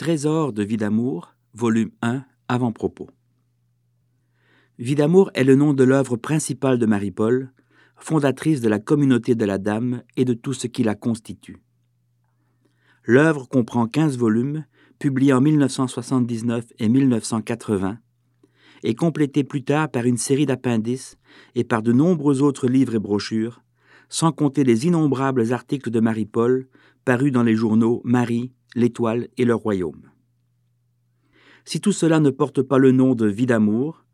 Trésor de vie d'amour, volume 1, avant-propos. Vie d'amour est le nom de l'œuvre principale de Marie-Paul, fondatrice de la communauté de la Dame et de tout ce qui la constitue. L'œuvre comprend 15 volumes, publiés en 1979 et 1980, et complétés plus tard par une série d'appendices et par de nombreux autres livres et brochures, sans compter les innombrables articles de Marie-Paul parus dans les journaux Marie, l'Étoile et le Royaume. Si tout cela ne porte pas le nom de vie d'amour,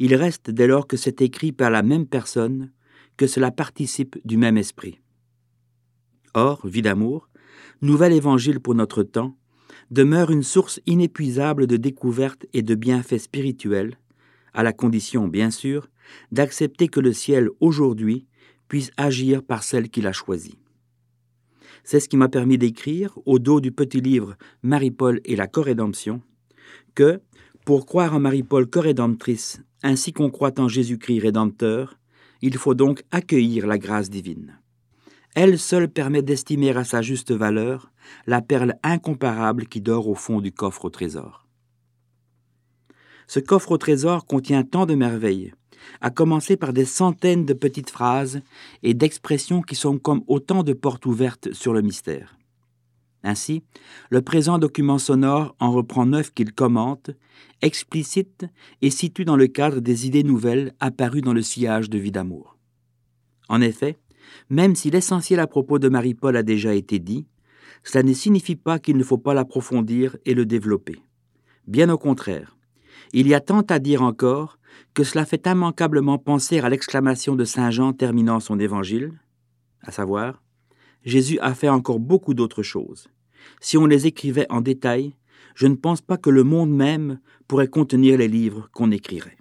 il reste dès lors que c'est écrit par la même personne, que cela participe du même esprit. Or, vie d'amour, nouvel évangile pour notre temps, demeure une source inépuisable de découvertes et de bienfaits spirituels, à la condition, bien sûr, d'accepter que le ciel aujourd'hui puisse agir par celle qu'il a choisie. C'est ce qui m'a permis d'écrire, au dos du petit livre Marie-Paul et la corédemption, que, pour croire en Marie-Paul corédemptrice, ainsi qu'on croit en Jésus-Christ rédempteur, il faut donc accueillir la grâce divine. Elle seule permet d'estimer à sa juste valeur la perle incomparable qui dort au fond du coffre au trésor. Ce coffre au trésor contient tant de merveilles, à commencer par des centaines de petites phrases et d'expressions qui sont comme autant de portes ouvertes sur le mystère. Ainsi, le présent document sonore en reprend neuf qu'il commente, explicite et situe dans le cadre des idées nouvelles apparues dans le sillage de vie d'amour. En effet, même si l'essentiel à propos de Marie-Paul a déjà été dit, cela ne signifie pas qu'il ne faut pas l'approfondir et le développer. Bien au contraire, il y a tant à dire encore que cela fait immanquablement penser à l'exclamation de Saint Jean terminant son évangile, à savoir Jésus a fait encore beaucoup d'autres choses. Si on les écrivait en détail, je ne pense pas que le monde même pourrait contenir les livres qu'on écrirait.